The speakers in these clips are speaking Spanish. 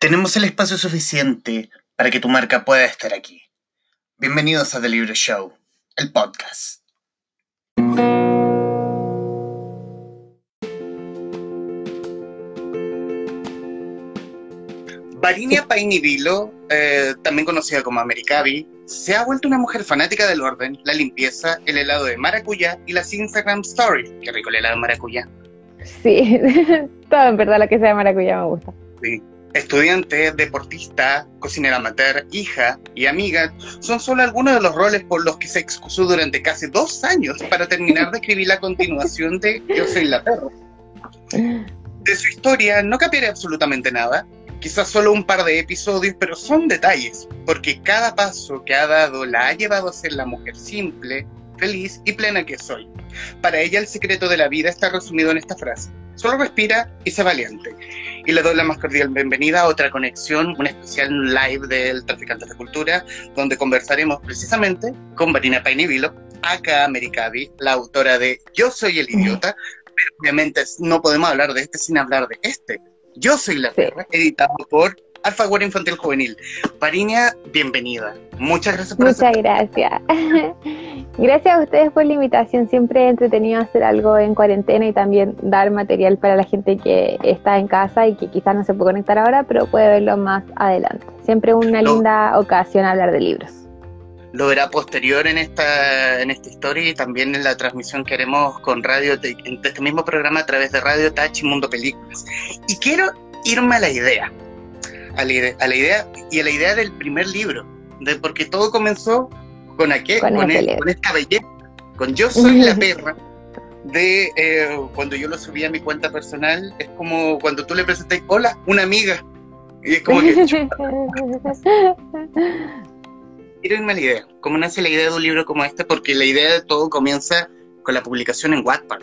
Tenemos el espacio suficiente para que tu marca pueda estar aquí. Bienvenidos a The Libro Show, el podcast. Varinia Painivilo, eh, también conocida como Americavi, se ha vuelto una mujer fanática del orden, la limpieza, el helado de maracuyá y las Instagram Stories. Qué rico el helado de maracuyá. Sí, todo en verdad lo que sea de maracuyá me gusta. Sí. Estudiante, deportista, cocinera amateur, hija y amiga son solo algunos de los roles por los que se excusó durante casi dos años para terminar de escribir la continuación de Yo soy la perra. De su historia no capiera absolutamente nada, quizás solo un par de episodios, pero son detalles, porque cada paso que ha dado la ha llevado a ser la mujer simple, feliz y plena que soy. Para ella el secreto de la vida está resumido en esta frase. Solo respira y sé valiente. Y le doy la más cordial bienvenida a otra conexión, un especial live del Traficante de Cultura, donde conversaremos precisamente con Marina Painivilo, acá Americavi, la autora de Yo soy el idiota, pero obviamente no podemos hablar de este sin hablar de este. Yo soy la perra, editado por Alfaguara Infantil Juvenil. Pariña, bienvenida. Muchas gracias por Muchas gracias. gracias a ustedes por la invitación. Siempre he entretenido hacer algo en cuarentena y también dar material para la gente que está en casa y que quizás no se puede conectar ahora, pero puede verlo más adelante. Siempre una linda ocasión hablar de libros. Lo verá posterior en esta, en esta historia y también en la transmisión que haremos con radio, de, este mismo programa a través de Radio Touch y Mundo Películas. Y quiero irme a la idea a la, idea y a la idea del primer libro, de porque todo comenzó con, aquel, con, esta belleza, con Yo soy la perra, de eh, cuando yo lo subí a mi cuenta personal, es como cuando tú le presentas, hola, una amiga, y es como que... Quiero la idea, ¿cómo nace la idea de un libro como este? Porque la idea de todo comienza con la publicación en Wattpad.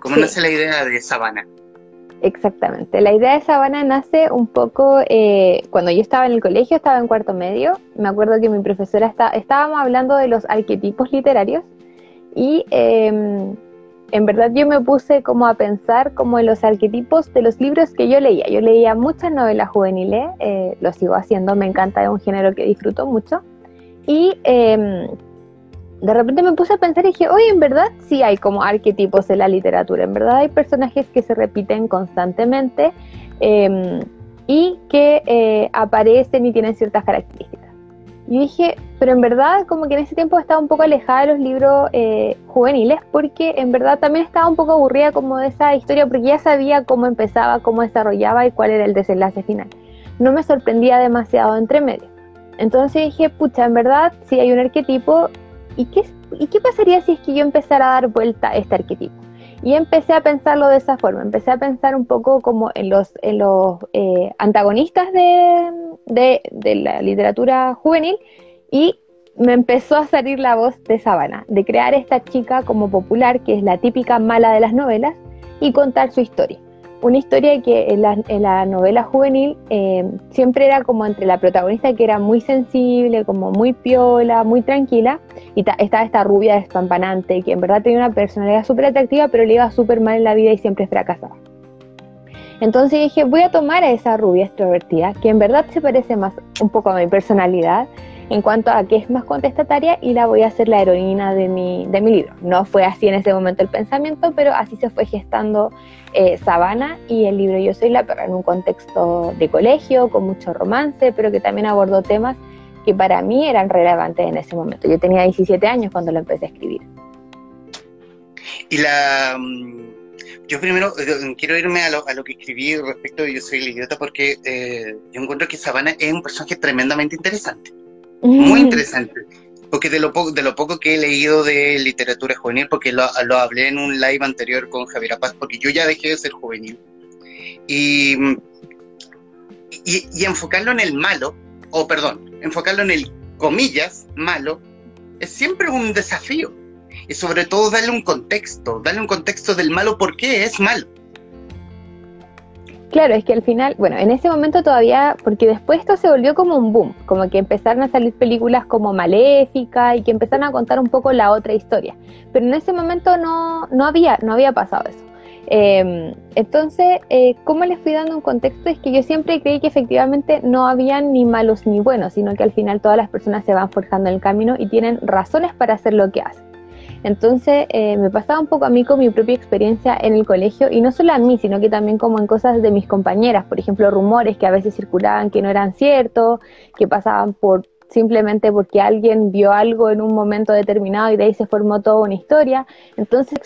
¿Cómo nace la idea de Sabana? Exactamente. La idea de Sabana nace un poco eh, cuando yo estaba en el colegio, estaba en cuarto medio. Me acuerdo que mi profesora está, estábamos hablando de los arquetipos literarios y em, en verdad yo me puse como a pensar como en los arquetipos de los libros que yo leía. Yo leía muchas novelas juveniles, eh, lo sigo haciendo, me encanta, es un género que disfruto mucho. Y em, de repente me puse a pensar y dije, oye, en verdad sí hay como arquetipos en la literatura, en verdad hay personajes que se repiten constantemente em, y que eh, aparecen y tienen ciertas características. Y dije, pero en verdad como que en ese tiempo estaba un poco alejada de los libros eh, juveniles porque en verdad también estaba un poco aburrida como de esa historia porque ya sabía cómo empezaba, cómo desarrollaba y cuál era el desenlace final. No me sorprendía demasiado entre medio. Entonces dije, pucha, en verdad si hay un arquetipo ¿y qué, ¿y qué pasaría si es que yo empezara a dar vuelta a este arquetipo? Y empecé a pensarlo de esa forma, empecé a pensar un poco como en los, en los eh, antagonistas de, de, la literatura juvenil y me empezó a salir la voz de Sabana, de crear esta chica como popular, que es la típica mala de las novelas, y contar su historia una historia que en la, novela juvenil eh, siempre era como entre la protagonista que era muy sensible, como muy piola, muy tranquila, y estaba esta rubia despampanante que en verdad tenía una personalidad súper atractiva, pero le iba súper mal en la vida y siempre fracasaba. Entonces dije, voy a tomar a esa rubia extrovertida, que en verdad se parece más un poco a mi personalidad, en cuanto a que es más contestataria y la voy a hacer la heroína de mi, de mi libro. No fue así en ese momento el pensamiento, pero así se fue gestando eh, Sabana y el libro Yo soy la perra en un contexto de colegio, con mucho romance, pero que también abordó temas que para mí eran relevantes en ese momento. Yo tenía 17 años cuando lo empecé a escribir. Y la... Mm, yo primero eh, quiero irme a lo, a lo, que escribí respecto de Yo soy el idiota porque eh, yo encuentro que Sabana es un personaje tremendamente interesante. Muy interesante. Porque de lo, poco, de lo poco que he leído de literatura juvenil, porque lo, lo hablé en un live anterior con Javier Apaz, porque yo ya dejé de ser juvenil. Y, y, y enfocarlo en el malo, o perdón, enfocarlo en el comillas malo, es siempre un desafío. Y sobre todo darle un contexto, darle un contexto del malo, por qué es malo. Claro, es que al final, bueno, en ese momento todavía, porque después esto se volvió como un boom, como que empezaron a salir películas como Maléfica y que empezaron a contar un poco la otra historia. Pero en ese momento no, no, había, no había pasado eso. Em, entonces, eh, ¿cómo les fui dando un contexto? Es que yo siempre creí que efectivamente no habían ni malos ni buenos, sino que al final todas las personas se van forjando el camino y tienen razones para hacer lo que hacen. Entonces eh, me pasaba un poco a mí con mi propia experiencia en el colegio y no solo a mí, sino que también como en cosas de mis compañeras, por ejemplo, rumores que a veces circulaban que no eran ciertos, que pasaban por simplemente porque alguien vio algo en un momento determinado y de ahí se formó toda una historia. Entonces,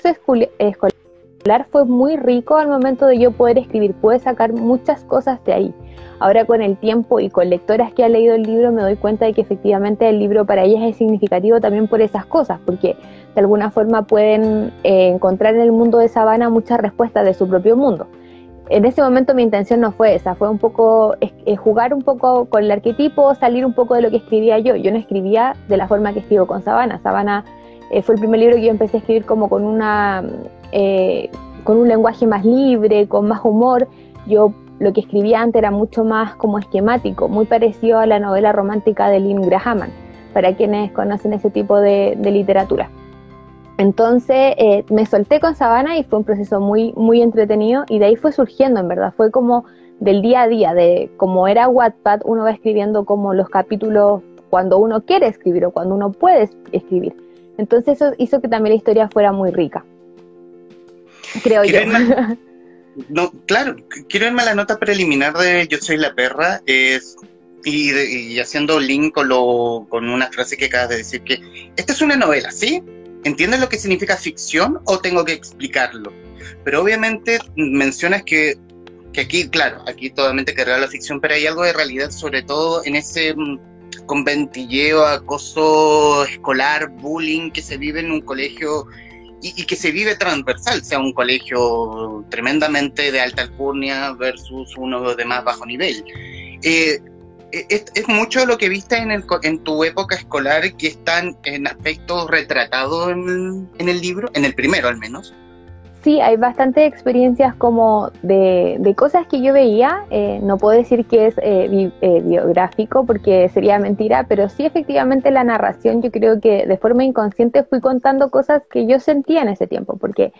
escolar fue muy rico al momento de yo poder escribir, pude sacar muchas cosas de ahí. Ahora con el tiempo y con lectoras que han leído el libro me doy cuenta de que efectivamente el libro para ellas es significativo también por esas cosas, porque de alguna forma pueden eh, encontrar en el mundo de Sabana muchas respuestas de su propio mundo. En ese momento mi intención no fue esa, fue un poco jugar un poco con el arquetipo, salir un poco de lo que escribía yo. Yo no escribía de la forma que escribo con Sabana. Sabana eh, fue el primer libro que yo empecé a escribir como con una eh, con un lenguaje más libre, con más humor. Yo lo que escribía antes era mucho más como esquemático, muy parecido a la novela romántica de Lynn Graham, para quienes conocen ese tipo de literatura. Entonces eh, me solté con Sabana y fue un proceso muy, muy entretenido y de ahí fue surgiendo, en verdad, fue como del día a día, de como era Wattpad, uno va escribiendo como los capítulos cuando uno quiere escribir o cuando uno puede escribir. Entonces eso hizo que también la historia fuera muy rica, creo yo. no, claro, quiero irme a la nota preliminar de Yo soy la perra, es y, haciendo link con, lo, con una frase que acabas de decir, que esta es una novela, ¿sí? ¿Entiendes lo que significa ficción o tengo que explicarlo? Pero obviamente mencionas que, que aquí, claro, aquí totalmente cargada la ficción, pero hay algo de realidad, sobre todo en ese mm, conventilleo, acoso escolar, bullying que se vive en un colegio y, que se vive transversal, sea un colegio tremendamente de alta alcurnia versus uno de más bajo nivel. Eh, es, mucho de lo que viste en, el, en tu época escolar que están en aspectos retratados en, el libro, en el primero al menos. Sí, hay bastantes experiencias como de, cosas que yo veía. Eh, no puedo decir que es eh, eh, biográfico porque sería mentira, pero sí efectivamente la narración yo creo que de forma inconsciente fui contando cosas que yo sentía en ese tiempo, porque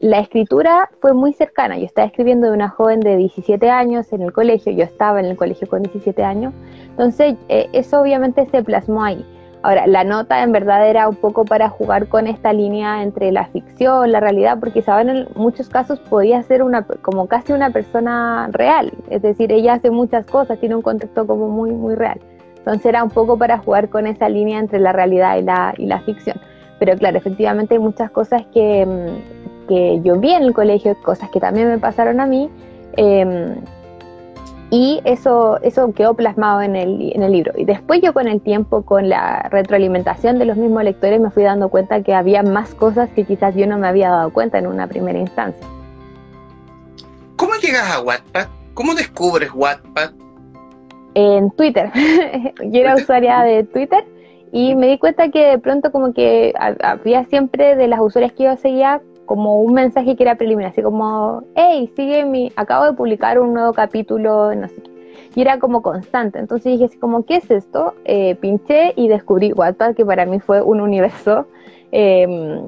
la escritura fue muy cercana. Yo estaba escribiendo de una joven de 17 años en el colegio, yo estaba en el colegio con 17 años, entonces eh, eso obviamente se plasmó ahí. Ahora, la nota en verdad era un poco para jugar con esta línea entre la ficción, la realidad, porque saben, en muchos casos podía ser una, como casi una persona real, es decir, ella hace muchas cosas, tiene un contexto como muy, muy real. Entonces era un poco para jugar con esa línea entre la realidad y la, y la ficción. Pero claro, efectivamente hay muchas cosas que, mm, que yo vi en el colegio, cosas que también me pasaron a mí, em, y eso, eso quedó plasmado en el, en el libro. Y después yo con el tiempo, con la retroalimentación de los mismos lectores, me fui dando cuenta que había más cosas que quizás yo no me había dado cuenta en una primera instancia. ¿Cómo llegas a Wattpad? ¿Cómo descubres Wattpad? En Twitter. yo era usuaria de Twitter y me di cuenta que de pronto como que había siempre de las usuarias que yo seguía como un mensaje que era preliminar, así como, hey, sigue mi, acabo de publicar un nuevo capítulo, no sé qué. Y era como constante. Entonces dije así como, ¿qué es esto? Eh, pinché y descubrí Wattpad, que para mí fue un universo. Eh,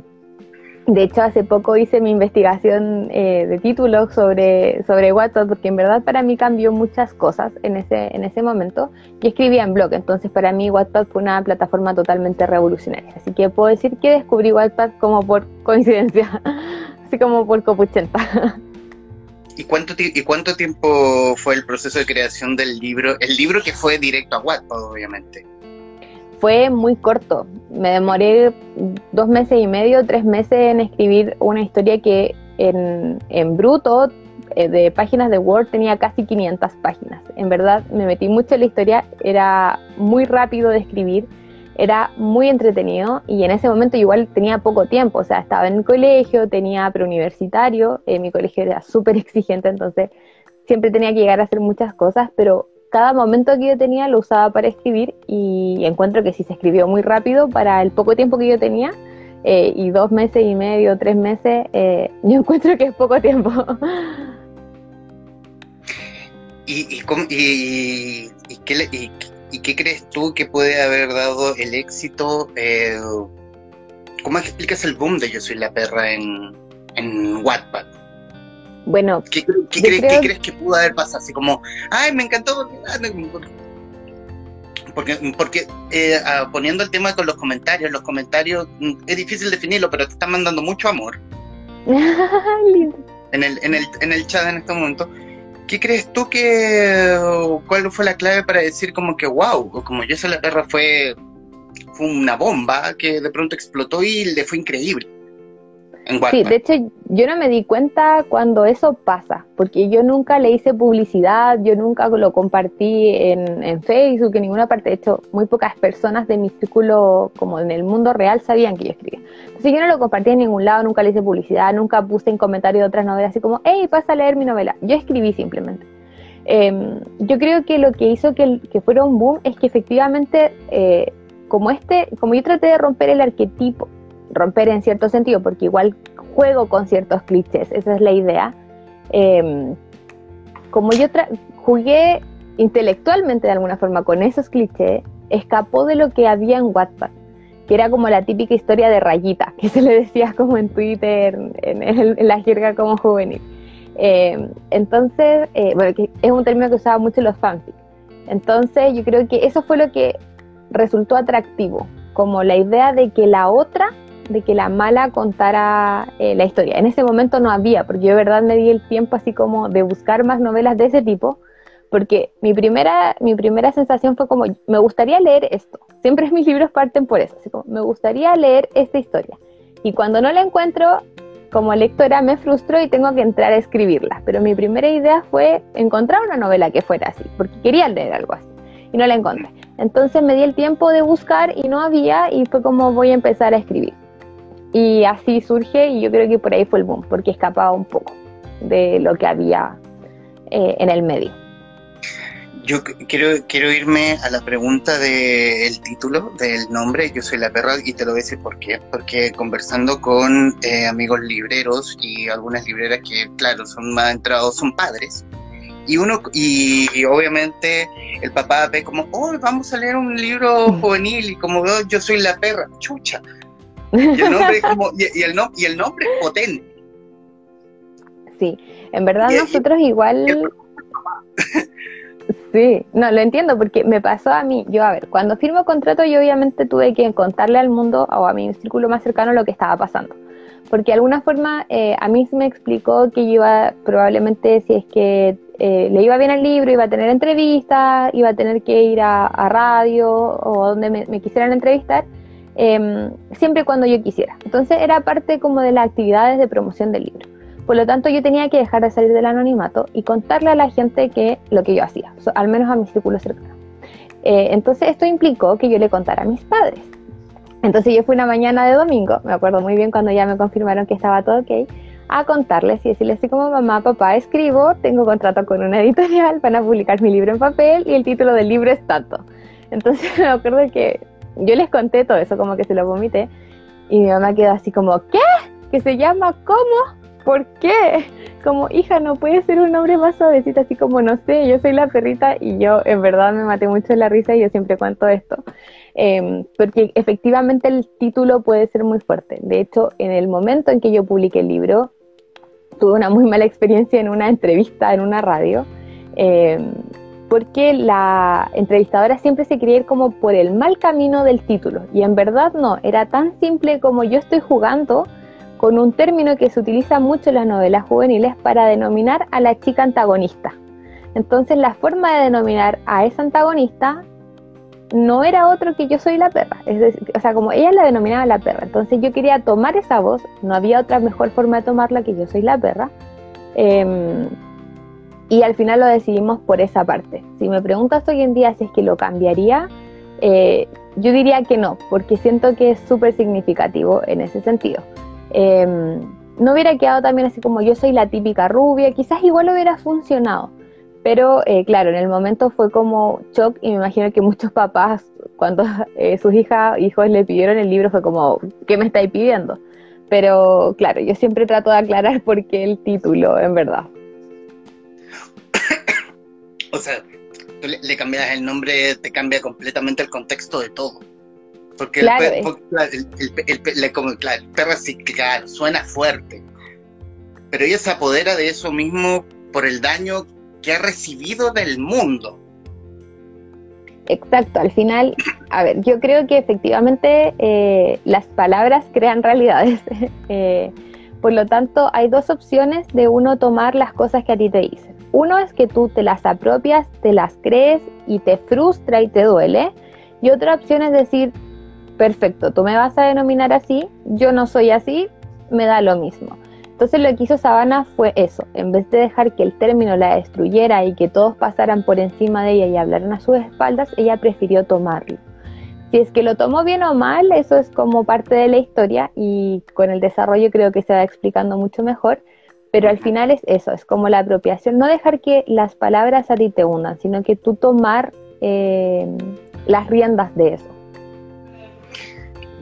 de hecho, hace poco hice mi investigación eh, de títulos sobre, sobre Wattpad, porque en verdad para mí cambió muchas cosas en ese, en ese momento. Y escribía en blog, entonces para mí Wattpad fue una plataforma totalmente revolucionaria. Así que puedo decir que descubrí Wattpad como por coincidencia, así como por copuchenta. ¿Y cuánto, ¿Y cuánto tiempo fue el proceso de creación del libro? El libro que fue directo a Wattpad, obviamente fue muy corto. Me demoré dos meses y medio, tres meses en escribir una historia que en, en bruto eh, de páginas de Word tenía casi 500 páginas. En verdad me metí mucho en la historia, era muy rápido de escribir, era muy entretenido y en ese momento igual tenía poco tiempo, o sea, estaba en el colegio, tenía preuniversitario, eh, mi colegio era súper exigente, entonces siempre tenía que llegar a hacer muchas cosas, pero cada momento que yo tenía lo usaba para escribir y encuentro que si se escribió muy rápido para el poco tiempo que yo tenía eh, y dos meses y medio, tres meses, eh, yo encuentro que es poco tiempo. ¿Y, y, y, qué, crees tú que puede haber dado el éxito? Eh, ¿Cómo explicas el boom de Yo Soy la Perra en, en Wattpad? Bueno, ¿qué, crees, que pudo haber pasado? Así como, ay, me encantó. Porque, porque eh, ah, poniendo el tema con los comentarios, los comentarios mm, es difícil definirlo, pero te están mandando mucho amor. en, el, en, el, en el chat en este momento. ¿Qué crees tú que, cuál fue la clave para decir como que, wow, como yo soy la perra fue, fue una bomba que de pronto explotó y le fue increíble? Sí, de hecho yo no me di cuenta cuando eso pasa, porque yo nunca le hice publicidad, yo nunca lo compartí en, en, Facebook, en ninguna parte. De hecho, muy pocas personas de mi círculo, como en el mundo real, sabían que yo escribía. Entonces yo no lo compartí en ningún lado, nunca le hice publicidad, nunca puse en comentario de otras novelas así como, hey, pasa a leer mi novela. Yo escribí simplemente. Em, yo creo que lo que hizo que, que fuera un boom es que efectivamente, eh, como este, como yo traté de romper el arquetipo romper en cierto sentido, porque igual juego con ciertos clichés, esa es la idea. Em, como yo jugué intelectualmente de alguna forma con esos clichés, escapó de lo que había en Wattpad, que era como la típica historia de rayita, que se le decía como en Twitter, en, la jerga como juvenil. Em, entonces, eh, bueno, que es un término que usaba mucho los fanfics. Entonces, yo creo que eso fue lo que resultó atractivo, como la idea de que la otra de que la mala contara eh, la historia. En ese momento no había, porque yo de verdad me di el tiempo así como de buscar más novelas de ese tipo, porque mi primera, mi primera sensación fue como, me gustaría leer esto. Siempre mis libros parten por eso, así como, me gustaría leer esta historia. Y cuando no la encuentro, como lectora me frustro y tengo que entrar a escribirla. Pero mi primera idea fue encontrar una novela que fuera así, porque quería leer algo así. Y no la encontré. Entonces me di el tiempo de buscar y no había y fue como voy a empezar a escribir. Y así surge y yo creo que por ahí fue el boom, porque escapaba un poco de lo que había eh, en el medio. Yo quiero, quiero irme a la pregunta del título, del nombre, Yo soy la perra, y te lo voy a decir por qué. Porque conversando con eh, amigos libreros y algunas libreras que, claro, son más entrados, son padres, y uno y, obviamente el papá ve como oh vamos a leer un libro juvenil y como veo yo soy la perra chucha y el nombre, como, y, el, no, y el nombre potente. Sí, en verdad nosotros igual... Sí, no, lo entiendo porque me pasó a mí, yo a ver, cuando firmo contrato yo obviamente tuve que contarle al mundo o a mi círculo más cercano lo que estaba pasando, porque de alguna forma eh, a mí se me explicó que yo iba probablemente si es que eh, le iba bien al libro, iba a tener entrevistas, iba a tener que ir a, radio o donde me quisieran entrevistar, Em, siempre cuando yo quisiera. Entonces era parte como de las actividades de promoción del libro. Por lo tanto, yo tenía que dejar de salir del anonimato y contarle a la gente que lo que yo hacía, al menos a mi círculo cercano. Eh, entonces, esto implicó que yo le contara a mis padres. Entonces, yo fui una mañana de domingo, me acuerdo muy bien cuando ya me confirmaron que estaba todo ok, a contarles y decirles así como mamá, papá, escribo, tengo contrato con una editorial, van a publicar mi libro en papel y el título del libro es tanto. Entonces me acuerdo que yo les conté todo eso, como que se lo vomité, y mi mamá quedó así como, ¿qué? ¿Que se llama cómo? ¿Por qué? Como, hija, no puede ser un nombre más suavecito, así como, no sé, yo soy la perrita y yo en verdad me maté mucho en la risa y yo siempre cuento esto. Em, porque efectivamente el título puede ser muy fuerte. De hecho, en el momento en que yo publiqué el libro, tuve una muy mala experiencia en una entrevista en una radio. Eh, porque la entrevistadora siempre se quería ir como por el mal camino del título y en verdad no, era tan simple como yo estoy jugando con un término que se utiliza mucho en las novelas juveniles para denominar a la chica antagonista. Entonces la forma de denominar a esa antagonista no era otro que yo soy la perra, es decir, o sea, como ella la denominaba la perra, entonces yo quería tomar esa voz, no había otra mejor forma de tomarla que yo soy la perra. Em, y al final lo decidimos por esa parte. Si me preguntas hoy en día si es que lo cambiaría, eh, yo diría que no, porque siento que es súper significativo en ese sentido. Em, no hubiera quedado también así como yo soy la típica rubia, quizás igual hubiera funcionado, pero eh, claro, en el momento fue como shock y me imagino que muchos papás, cuando eh, sus hijas, hijos le pidieron el libro, fue como, ¿qué me estáis pidiendo? Pero claro, yo siempre trato de aclarar por qué el título, en verdad. O sea, tú le, cambias el nombre, te cambia completamente el contexto de todo. Porque el, perro, sí, claro, suena fuerte. pero ella se apodera de eso mismo por el daño que ha recibido del mundo. Exacto, al final, a ver, yo creo que efectivamente eh, las palabras crean realidades. Eh, por lo tanto, hay dos opciones de uno tomar las cosas que a ti te dicen. Uno es que tú te las apropias, te las crees y te frustra y te duele. Y otra opción es decir, perfecto, tú me vas a denominar así, yo no soy así, me da lo mismo. Entonces lo que hizo Sabana fue eso, en vez de dejar que el término la destruyera y que todos pasaran por encima de ella y hablaran a sus espaldas, ella prefirió tomarlo. Si es que lo tomó bien o mal, eso es como parte de la historia y con el desarrollo creo que se va explicando mucho mejor, pero al final es eso, es como la apropiación, no dejar que las palabras a ti te unan, sino que tú tomar eh, las riendas de eso.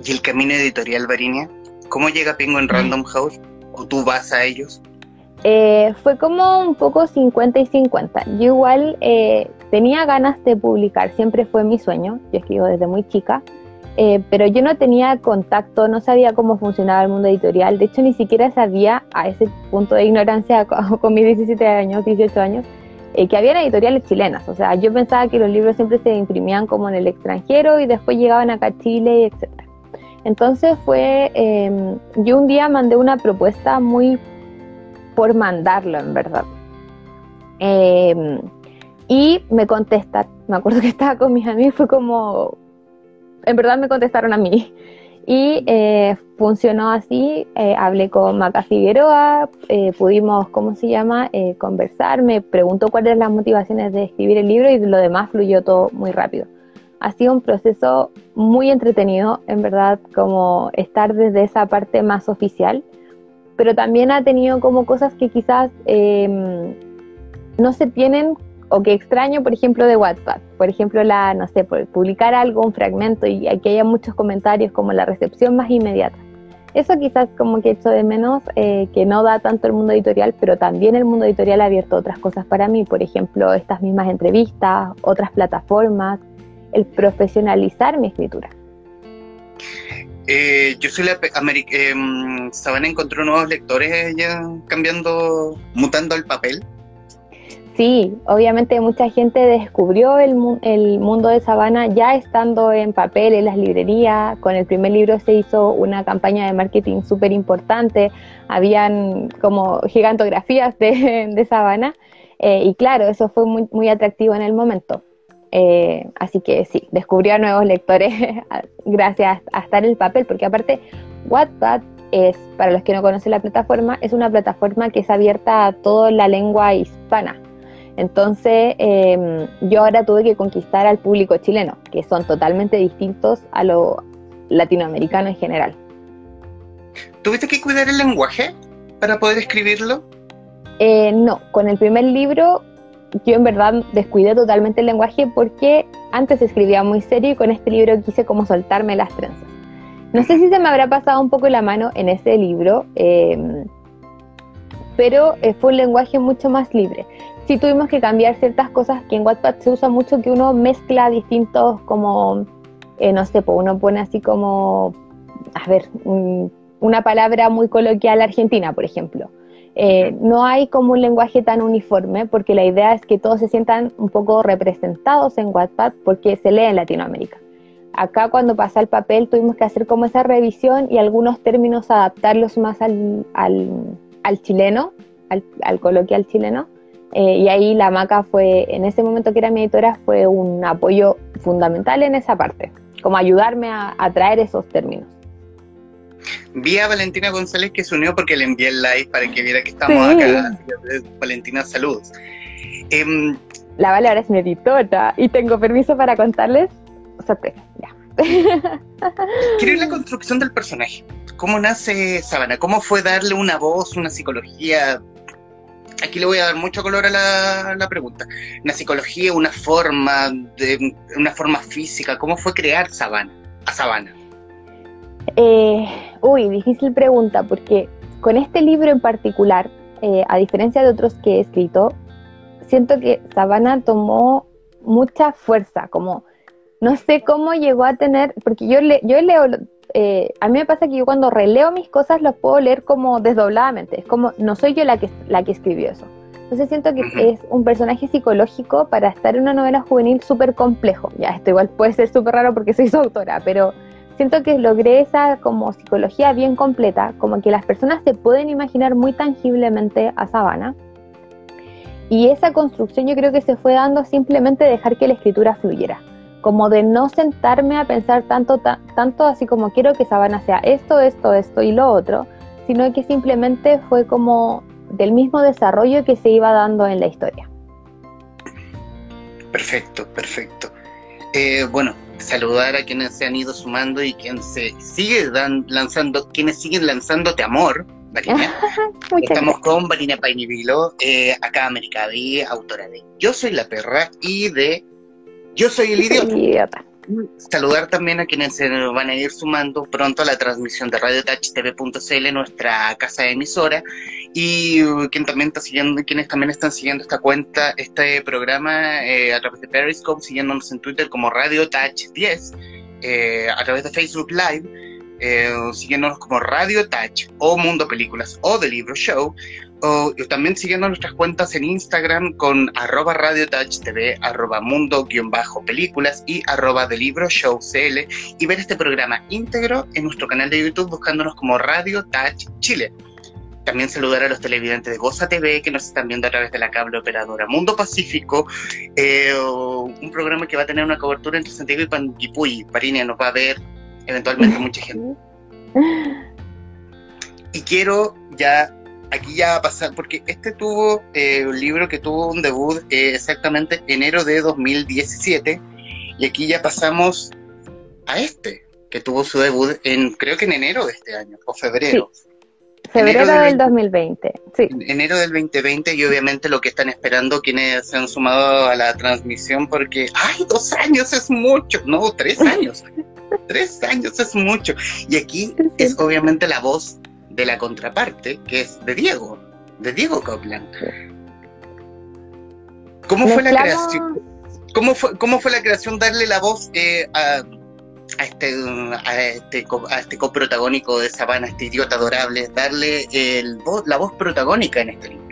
¿Y el camino editorial, Varinia? ¿Cómo llega Pingo en Random House? ¿O tú vas a ellos? Eh, fue como un poco 50 y 50. Yo igual eh, tenía ganas de publicar, siempre fue mi sueño, yo escribo desde muy chica, eh, pero yo no tenía contacto, no sabía cómo funcionaba el mundo editorial, de hecho ni siquiera sabía a ese punto de ignorancia con, mis 17 años, 18 años, que había editoriales chilenas, o sea, yo pensaba que los libros siempre se imprimían como en el extranjero y después llegaban acá a Chile, etc. Entonces fue, em, yo un día mandé una propuesta muy por mandarlo, en verdad. Em, y me contesta, me acuerdo que estaba con mis amigos, fue como, en verdad me contestaron a mí. Y eh, funcionó así, eh, hablé con Maca Figueroa, eh, pudimos, ¿cómo se llama?, conversar, me preguntó cuáles eran las motivaciones de escribir el libro y lo demás fluyó todo muy rápido. Ha sido un proceso muy entretenido, en verdad, como estar desde esa parte más oficial pero también ha tenido como cosas que quizás em, no se tienen o que extraño, por ejemplo, de WhatsApp. Por ejemplo, la, no sé, publicar algo, un fragmento y que haya muchos comentarios como la recepción más inmediata. Eso quizás como que echo de menos, eh, que no da tanto el mundo editorial, pero también el mundo editorial ha abierto otras cosas para mí, por ejemplo, estas mismas entrevistas, otras plataformas, el profesionalizar mi escritura. Eh, yo soy la eh, Sabana encontró nuevos lectores ya cambiando, mutando el papel. Sí, obviamente mucha gente descubrió el, el, mundo de Sabana ya estando en papel en las librerías. Con el primer libro se hizo una campaña de marketing súper importante. Habían como gigantografías de, de Sabana. Eh, y claro, eso fue muy, muy atractivo en el momento. Eh, así que sí, descubrió a nuevos lectores gracias a estar en el papel, porque aparte Wattpad es, para los que no conocen la plataforma, es una plataforma que es abierta a toda la lengua hispana. Entonces, em, yo ahora tuve que conquistar al público chileno, que son totalmente distintos a lo latinoamericano en general. ¿Tuviste que cuidar el lenguaje para poder escribirlo? Eh, no, con el primer libro yo en verdad descuidé totalmente el lenguaje porque antes escribía muy serio y con este libro quise como soltarme las trenzas. No sé si se me habrá pasado un poco la mano en ese libro, em, pero eh, fue un lenguaje mucho más libre. Sí tuvimos que cambiar ciertas cosas que en Wattpad se usa mucho, que uno mezcla distintos como, eh, no sé, pues uno pone así como, a ver, una palabra muy coloquial argentina, por ejemplo eh, no hay como un lenguaje tan uniforme porque la idea es que todos se sientan un poco representados en WhatsApp porque se lee en Latinoamérica. Acá cuando pasa el papel tuvimos que hacer como esa revisión y algunos términos adaptarlos más al, chileno, al, coloquial chileno. Eh, y ahí la Maca fue, en ese momento que era mi editora, fue un apoyo fundamental en esa parte, como ayudarme a traer esos términos. Vi a Valentina González que se unió porque le envié el live para que viera que estamos acá. Valentina, saludos. Em, la Vale ahora es mi editora y tengo permiso para contarles sorpresa. Ya. Quiero ir la construcción del personaje. ¿Cómo nace Sabana? ¿Cómo fue darle una voz, una psicología? Aquí le voy a dar mucho color a la, la pregunta. Una psicología, una forma, de, una forma física. ¿Cómo fue crear Sabana? A Sabana. Eh, uy, difícil pregunta, porque con este libro en particular, eh, a diferencia de otros que he escrito, siento que Sabana tomó mucha fuerza, como no sé cómo llegó a tener, porque yo, le, yo leo eh, a mí me pasa que yo cuando releo mis cosas los puedo leer como desdobladamente, es como, no soy yo la que, la que escribió eso. Entonces siento que es un personaje psicológico para estar en una novela juvenil súper complejo. Ya, esto igual puede ser súper raro porque soy su autora, pero siento que logré esa como psicología bien completa, como que las personas se pueden imaginar muy tangiblemente a Sabana. Y esa construcción yo creo que se fue dando simplemente dejar que la escritura fluyera, como de no sentarme a pensar tanto, tanto así como quiero que Sabana sea esto, esto, esto y lo otro, sino que simplemente fue como del mismo desarrollo que se iba dando en la historia. Perfecto, perfecto. Eh, bueno, saludar a quienes se han ido sumando y quienes se sigue lanzando, quienes siguen lanzándote amor. Estamos con Marina Painivilo, eh, acá Americaví, autora de Yo soy la perra y de Yo soy el idiota. Saludar también a quienes se van a ir sumando pronto a la transmisión de Radio TV.cl, nuestra casa emisora, y uh, quien también está siguiendo, quienes también están siguiendo esta cuenta, este programa eh, a través de Periscope, siguiéndonos en Twitter como Radio Touch 10, eh, a través de Facebook Live, eh, siguiéndonos como Radio Touch o Mundo Películas o The Libro Show, o también siguiendo nuestras cuentas en Instagram con arroba Radio Touch TV, arroba mundo-películas y arroba de libro show CL y ver este programa íntegro en nuestro canal de YouTube buscándonos como Radio Touch Chile. También saludar a los televidentes de Goza TV que nos están viendo a través de la cable operadora Mundo Pacífico, eh, un programa que va a tener una cobertura entre Santiago y Panguipulli. Parinia nos va a ver eventualmente mucha gente. Y quiero ya aquí ya va a pasar, porque este tuvo eh, un libro que tuvo un debut eh, exactamente enero de 2017, y aquí ya pasamos a este, que tuvo su debut en, creo que en enero de este año, o febrero. Febrero del, 2020, sí. Enero del 2020 y obviamente lo que están esperando quienes se han sumado a la transmisión porque, ay, dos años es mucho, no, tres años, tres años es mucho. Y aquí es obviamente la voz de la contraparte, que es de Diego, de Diego Copland. ¿Cómo fue la creación? ¿Cómo fue, ¿Cómo fue la creación darle la voz eh, a, a, este, a, este, a este coprotagónico de Sabana, este idiota adorable, darle el, la voz protagónica en este libro?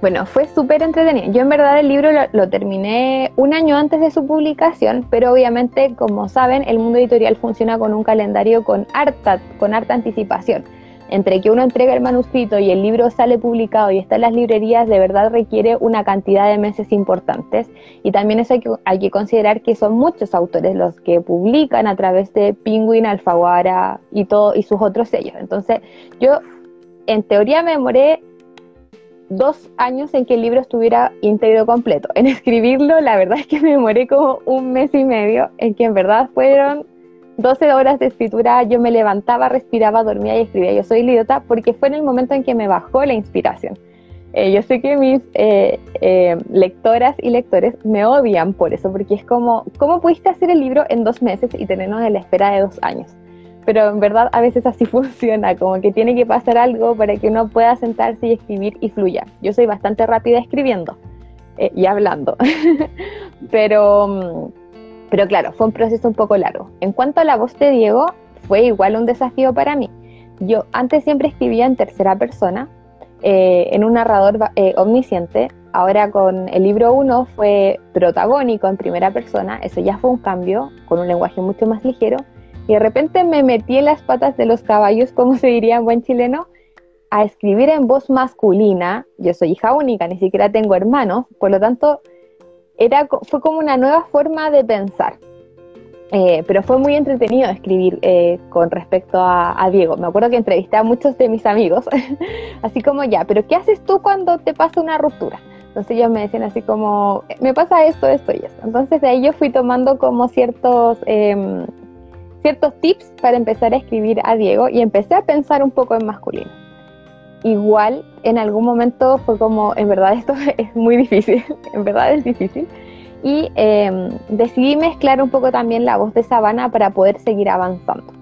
Bueno, fue súper entretenido. Yo en verdad el libro lo, terminé un año antes de su publicación, pero obviamente, como saben, el mundo editorial funciona con un calendario con harta, con harta anticipación entre que uno entrega el manuscrito y el libro sale publicado y está en las librerías, de verdad requiere una cantidad de meses importantes. Y también eso hay que, hay que considerar que son muchos autores los que publican a través de Penguin, Alfaguara y, todo, y sus otros sellos. Entonces, yo en teoría me demoré dos años en que el libro estuviera íntegro completo. En escribirlo, la verdad es que me demoré como un mes y medio, en que en verdad fueron 12 horas de escritura, yo me levantaba, respiraba, dormía y escribía. Yo soy idiota porque fue en el momento en que me bajó la inspiración. Eh, yo sé que mis eh, eh, lectoras y lectores me odian por eso, porque es como, ¿cómo pudiste hacer el libro en dos meses y tenernos en la espera de dos años? Pero en verdad a veces así funciona, como que tiene que pasar algo para que uno pueda sentarse y escribir y fluya. Yo soy bastante rápida escribiendo y hablando, pero mm, pero claro, fue un proceso un poco largo. En cuanto a la voz de Diego, fue igual un desafío para mí. Yo antes siempre escribía en tercera persona, eh, en un narrador eh, omnisciente. Ahora con el libro 1 fue protagónico en primera persona, eso ya fue un cambio, con un lenguaje mucho más ligero. Y de repente me metí en las patas de los caballos, como se diría en buen chileno, a escribir en voz masculina. Yo soy hija única, ni siquiera tengo hermanos, por lo tanto era, fue como una nueva forma de pensar. Eh, pero fue muy entretenido escribir eh, con respecto a, Diego. Me acuerdo que entrevisté a muchos de mis amigos, así como ya, pero ¿qué haces tú cuando te pasa una ruptura? Entonces ellos me decían así como, me pasa esto, esto y esto. Entonces de ahí yo fui tomando como ciertos, em, ciertos tips para empezar a escribir a Diego y empecé a pensar un poco en masculino igual en algún momento fue como, en verdad esto es muy difícil, en verdad es difícil. Y em, decidí mezclar un poco también la voz de Sabana para poder seguir avanzando.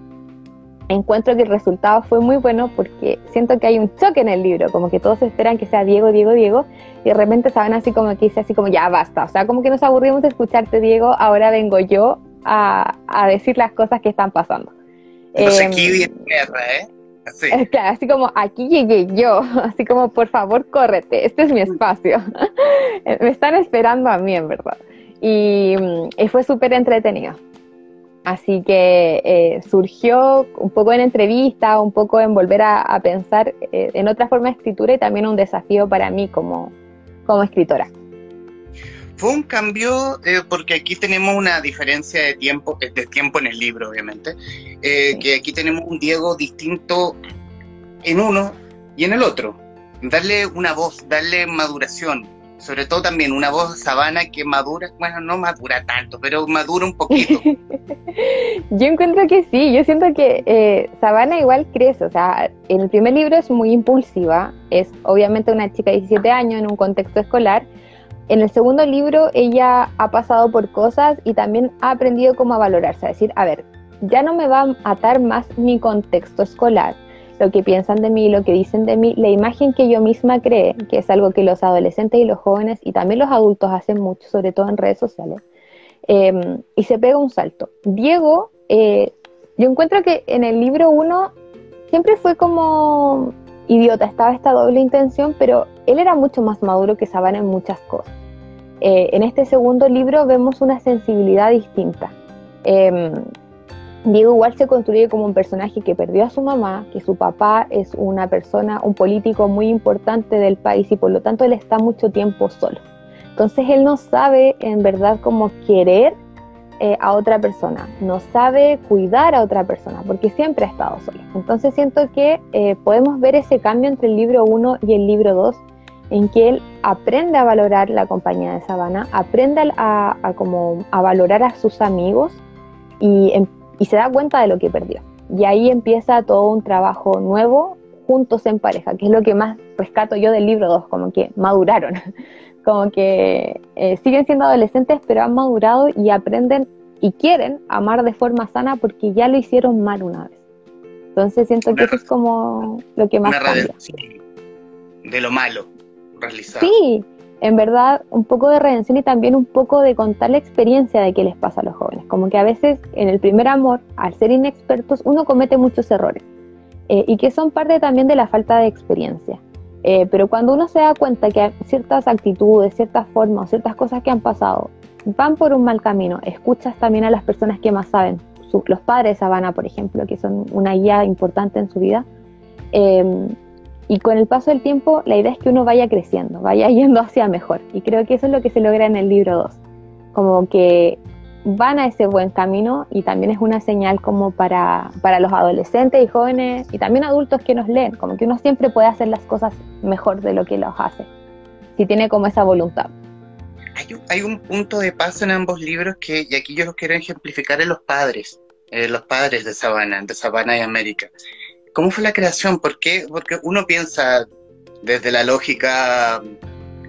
Encuentro que el resultado fue muy bueno porque siento que hay un choque en el libro, como que todos esperan que sea Diego, Diego, Diego, y de repente Sabana así como que dice así como ya basta, o sea, como que nos aburrimos de escucharte Diego, ahora vengo yo a, a decir las cosas que están pasando. Entonces aquí em, viene guerra, ¿eh? Así. Claro, así como aquí llegué yo, así como por favor córrete, este es mi espacio. Me están esperando a mí, en verdad. Y, y fue súper entretenido. Así que eh, surgió un poco en entrevista, un poco en volver a, pensar eh, en otra forma de escritura y también un desafío para mí como, como escritora. Fue un cambio eh, porque aquí tenemos una diferencia de tiempo, de tiempo en el libro, obviamente, que aquí tenemos un Diego distinto en uno y en el otro. Darle una voz, darle maduración, sobre todo también una voz sabana que madura, bueno, no madura tanto, pero madura un poquito. yo encuentro que sí, yo siento que eh, Sabana igual crece, o sea, en el primer libro es muy impulsiva, es obviamente una chica de 17 años en un contexto escolar. En el segundo libro ella ha pasado por cosas y también ha aprendido cómo valorarse, a decir, a ver, ya no me va a atar más mi contexto escolar, lo que piensan de mí, lo que dicen de mí, la imagen que yo misma cree, que es algo que los adolescentes y los jóvenes y también los adultos hacen mucho, sobre todo en redes sociales, em, y se pega un salto. Diego, eh, yo encuentro que en el libro uno siempre fue como idiota, estaba esta doble intención, pero él era mucho más maduro que Sabana en muchas cosas. Eh, en este segundo libro vemos una sensibilidad distinta. Em, Diego igual se construye como un personaje que perdió a su mamá, que su papá es una persona, un político muy importante del país y por lo tanto él está mucho tiempo solo. Entonces él no sabe en verdad cómo querer eh, a otra persona, no sabe cuidar a otra persona porque siempre ha estado solo. Entonces siento que eh, podemos ver ese cambio entre el libro 1 y el libro 2 en que él aprende a valorar la compañía de Sabana, aprende a, como, a valorar a sus amigos y empieza y se da cuenta de lo que perdió. Y ahí empieza todo un trabajo nuevo juntos en pareja, que es lo que más rescato yo del libro 2, como que maduraron, como que eh, siguen siendo adolescentes, pero han madurado y aprenden y quieren amar de forma sana porque ya lo hicieron mal una vez. Entonces siento que eso es como lo que más cambia. De lo malo Sí, en verdad un poco de redención y también un poco de contar la experiencia de qué les pasa a los jóvenes. Como que a veces en el primer amor, al ser inexpertos, uno comete muchos errores eh, y que son parte también de la falta de experiencia. Eh, pero cuando uno se da cuenta que ciertas actitudes, ciertas formas, ciertas cosas que han pasado van por un mal camino, escuchas también a las personas que más saben, los padres de Sabana, por ejemplo, que son una guía importante en su vida. Eh, y con el paso del tiempo, la idea es que uno vaya creciendo, vaya yendo hacia mejor. Y creo que eso es lo que se logra en el libro 2. Como que van a ese buen camino y también es una señal como para, para los adolescentes y jóvenes y también adultos que nos leen, como que uno siempre puede hacer las cosas mejor de lo que los hace, si tiene como esa voluntad. Hay un, punto de paso en ambos libros que, y aquí yo los quiero ejemplificar en los padres, eh, los padres de Sabana, de Sabana y América. ¿Cómo fue la creación? ¿Por qué? Porque uno piensa desde la lógica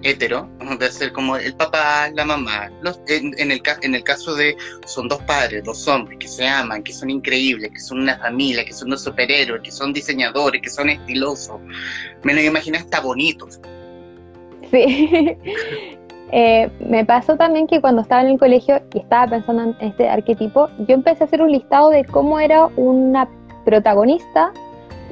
hetero, de ser como el papá, la mamá. en, el, en el caso de son dos padres, dos hombres que se aman, que son increíbles, que son una familia, que son unos superhéroes, que son diseñadores, que son estilosos. Me lo imagino hasta bonitos. Sí. Eh, me pasó también que cuando estaba en el colegio y estaba pensando en este arquetipo, yo empecé a hacer un listado de cómo era una protagonista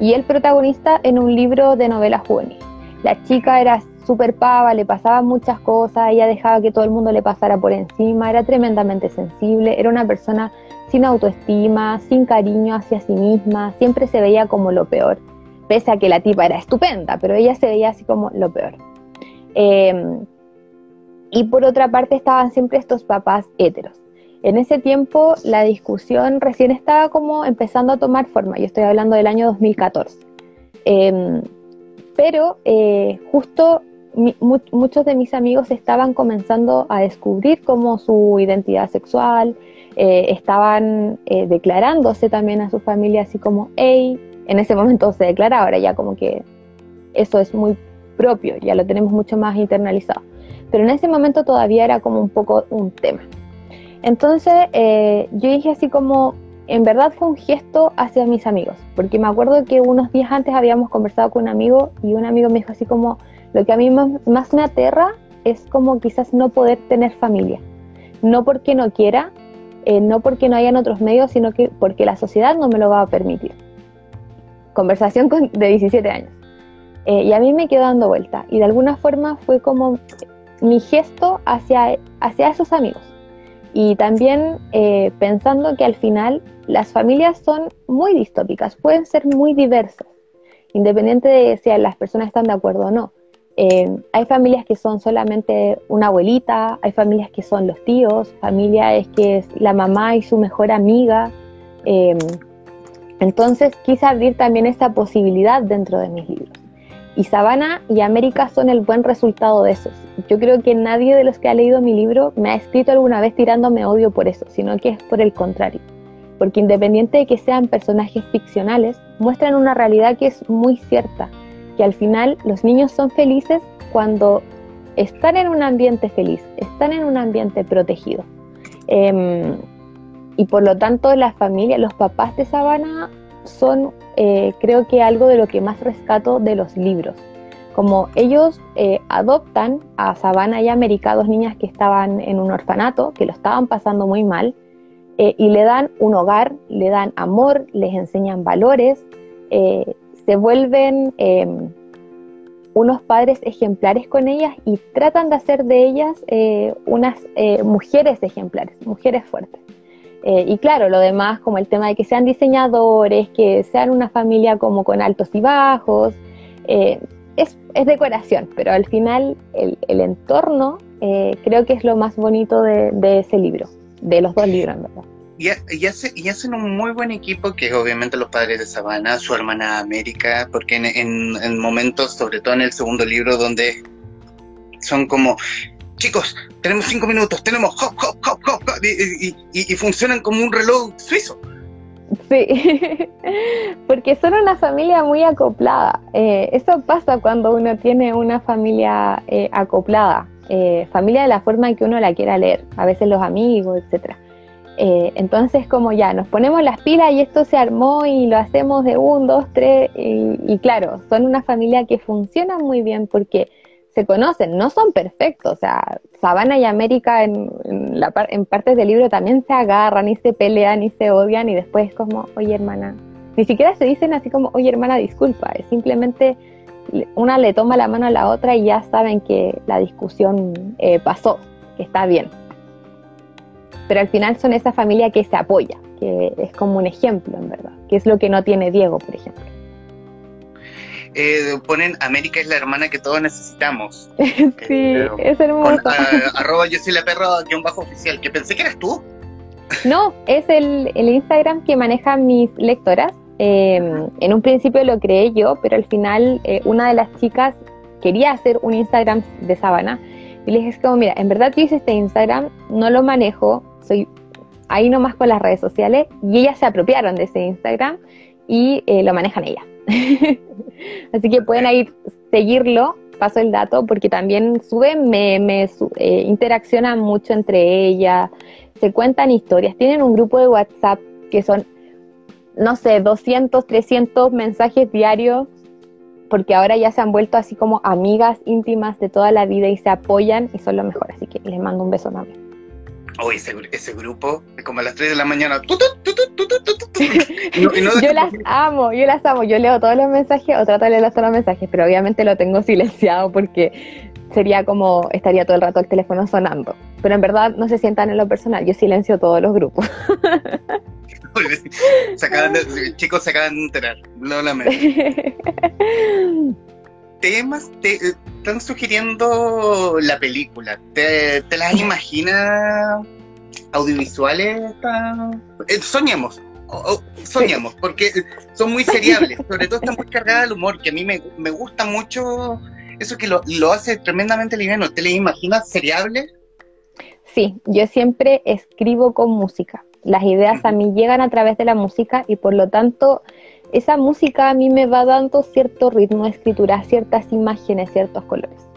y el protagonista en un libro de novela juvenil. La chica era súper pava, le pasaban muchas cosas, ella dejaba que todo el mundo le pasara por encima, era tremendamente sensible, era una persona sin autoestima, sin cariño hacia sí misma, siempre se veía como lo peor, pese a que la tipa era estupenda, pero ella se veía así como lo peor. Em, y por otra parte estaban siempre estos papás héteros, en ese tiempo la discusión recién estaba como empezando a tomar forma, yo estoy hablando del año 2014. Em, pero eh, justo muchos de mis amigos estaban comenzando a descubrir como su identidad sexual, eh, estaban eh, declarándose también a su familia así como, hey, en ese momento se declara, ahora ya como que eso es muy propio, ya lo tenemos mucho más internalizado. Pero en ese momento todavía era como un poco un tema. Entonces eh, yo dije así como, en verdad fue un gesto hacia mis amigos, porque me acuerdo que unos días antes habíamos conversado con un amigo y un amigo me dijo así como, lo que a mí más, me aterra es como quizás no poder tener familia. No porque no quiera, eh, no porque no hayan otros medios, sino que porque la sociedad no me lo va a permitir. Conversación de 17 años. Eh, y a mí me quedó dando vuelta. Y de alguna forma fue como mi gesto hacia, hacia esos amigos. Y también eh, pensando que al final las familias son muy distópicas, pueden ser muy diversas, independiente de si las personas están de acuerdo o no. Eh, hay familias que son solamente una abuelita, hay familias que son los tíos, familia es que es la mamá y su mejor amiga. Eh, entonces quise abrir también esa posibilidad dentro de mis libros. Y Sabana y América son el buen resultado de eso. Yo creo que nadie de los que ha leído mi libro me ha escrito alguna vez tirándome odio por eso, sino que es por el contrario. Porque independiente de que sean personajes ficcionales, muestran una realidad que es muy cierta, que al final los niños son felices cuando están en un ambiente feliz, están en un ambiente protegido. Em, y por lo tanto la familia, los papás de Sabana son eh, creo que algo de lo que más rescato de los libros. Como ellos eh, adoptan a Sabana y América, dos niñas que estaban en un orfanato, que lo estaban pasando muy mal, eh, y le dan un hogar, le dan amor, les enseñan valores, se vuelven unos padres ejemplares con ellas y tratan de hacer de ellas unas mujeres ejemplares, mujeres fuertes. Eh, y claro, lo demás, como el tema de que sean diseñadores, que sean una familia como con altos y bajos, eh, es, decoración, pero al final el, entorno eh, creo que es lo más bonito de, ese libro, de los dos libros, en verdad. Y, y, hacen un muy buen equipo que es obviamente los padres de Sabana, su hermana América, porque en, en momentos, sobre todo en el segundo libro, donde son como chicos, tenemos cinco minutos, tenemos hop, hop, hop, hop, y, funcionan como un reloj suizo. Sí, porque son una familia muy acoplada. Eh, eso pasa cuando uno tiene una familia eh, acoplada, eh, familia de la forma en que uno la quiera leer, a veces los amigos, etc. entonces, como ya nos ponemos las pilas y esto se armó y lo hacemos de un, dos, tres, y claro, son una familia que funciona muy bien porque se conocen, no son perfectos, o sea, Sabana y América en, la en partes del libro también se agarran y se pelean y se odian y después como, oye hermana, ni siquiera se dicen así como, oye hermana, disculpa, es simplemente una le toma la mano a la otra y ya saben que la discusión eh, pasó, que está bien. Pero al final son esa familia que se apoya, que es como un ejemplo en verdad, que es lo que no tiene Diego, por ejemplo eh, ponen América es la hermana que todos necesitamos. sí, eh, es hermoso. arroba yo soy la perra guion bajo oficial, que pensé que eras tú. No, es el, el Instagram que manejan mis lectoras. Em, en un principio lo creé yo, pero al final eh, una de las chicas quería hacer un Instagram de Sabana. Y les dije como, mira, en verdad yo hice este Instagram, no lo manejo, soy ahí nomás con las redes sociales y ellas se apropiaron de ese Instagram y eh, lo manejan ellas. Así que pueden ahí seguirlo, paso el dato, porque también suben memes, eh, interaccionan mucho entre ellas, se cuentan historias, tienen un grupo de WhatsApp que son, no sé, 200, 300 mensajes diarios, porque ahora ya se han vuelto así como amigas íntimas de toda la vida y se apoyan y son lo mejor, así que les mando un beso también. Oh, ese, ese grupo, como a las 3 de la mañana. yo las amo, yo las amo. Yo leo todos los mensajes o trato de leer todos los mensajes, pero obviamente lo tengo silenciado porque sería como estaría todo el rato el teléfono sonando. Pero en verdad no se sientan en lo personal, yo silencio todos los grupos. chicos se acaban de enterar, lo lamento. temas te, están sugiriendo la película? ¿Te, las imaginas audiovisuales? Eh, soñemos, soñemos, porque son muy seriables, sobre todo están muy cargadas al humor, que a mí me, gusta mucho eso que lo, hace tremendamente liviano. ¿Te las imaginas seriables? Sí, yo siempre escribo con música. Las ideas a mí llegan a través de la música y por lo tanto esa música a mí me va dando cierto ritmo de escritura, ciertas imágenes, ciertos colores.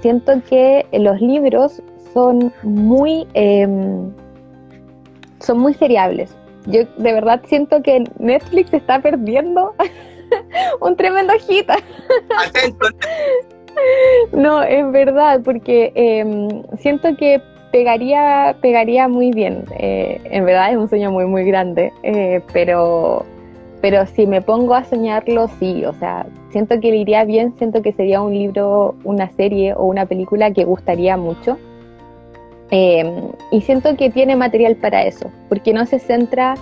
Siento que los libros son muy, em, son muy seriables. Yo de verdad siento que Netflix está perdiendo un tremendo hit. no, es verdad, porque em, siento que pegaría, pegaría muy bien. Eh, en verdad es un sueño muy, muy grande, eh, pero, pero si me pongo a soñarlo, sí. O sea, siento que le iría bien, siento que sería un libro, una serie o una película que gustaría mucho. Eh, y siento que tiene material para eso, porque no se centra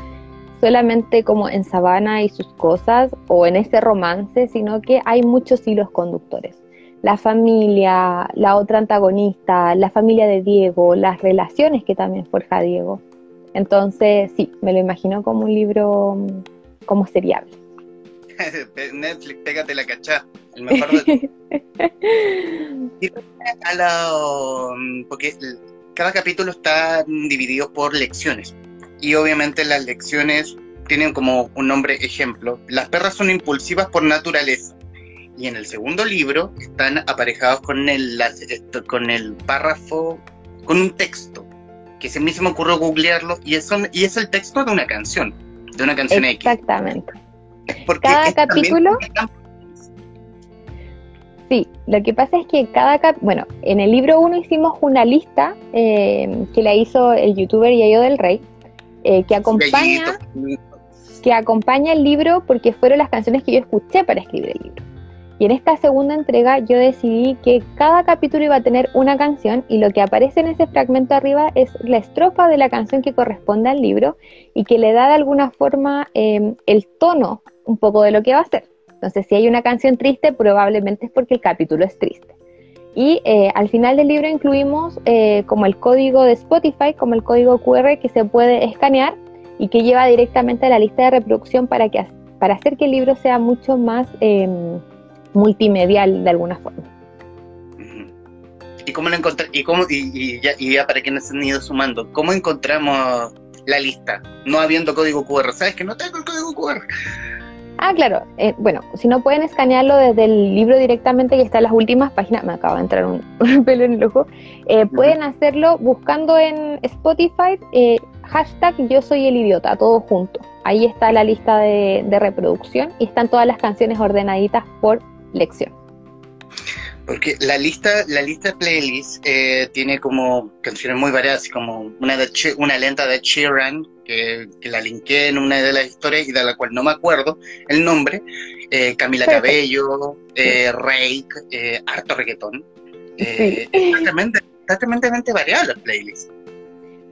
solamente como en Sabana y sus cosas o en ese romance, sino que hay muchos hilos conductores. La familia, la otra antagonista, la familia de Diego, las relaciones que también forja Diego. Entonces, sí, me lo imagino como un libro como seriable. Netflix, pégate la cachá, el mejor de a la, mm, porque cada capítulo está dividido por lecciones y obviamente las lecciones tienen como un nombre ejemplo. Las perras son impulsivas por naturaleza. Y en el segundo libro están aparejados con el, con el párrafo, con un texto, que se me se me ocurrió googlearlo, y es, y es el texto de una canción, de una canción X. Exactamente. Cada capítulo... Sí, lo que pasa es que cada cap bueno, en el libro 1 hicimos una lista eh, que la hizo el youtuber Yayo del Rey, eh, que acompaña que acompaña el libro porque fueron las canciones que yo escuché para escribir el libro. Y en esta segunda entrega yo decidí que cada capítulo iba a tener una canción y lo que aparece en ese fragmento arriba es la estrofa de la canción que corresponde al libro y que le da de alguna forma em, el tono un poco de lo que va a ser. Entonces si hay una canción triste probablemente es porque el capítulo es triste. Y eh, al final del libro incluimos eh, como el código de Spotify, como el código QR que se puede escanear y que lleva directamente a la lista de reproducción para, que, para hacer que el libro sea mucho más em, multimedial de alguna forma. ¿Y cómo lo encontré? ¿Y, cómo, y, ya, y ya para quienes han ido sumando, ¿cómo encontramos la lista? No habiendo código QR. ¿Sabes que no tengo el código QR? Ah, claro. Eh, bueno, si no pueden escanearlo desde el libro directamente, y está en las últimas páginas, me acaba de entrar un, pelo en el ojo, eh, pueden hacerlo buscando en Spotify eh, hashtag yo soy el idiota, todo junto. Ahí está la lista de, de reproducción y están todas las canciones ordenaditas por lección. Porque la lista, la lista de playlist eh, tiene como canciones muy variadas, como una, de una lenta de Sheeran, que, la linké en una de las historias y de la cual no me acuerdo el nombre, eh, Camila Cabello, eh, Rake, eh, harto reggaetón. Eh, está, tremendamente, variada la playlist.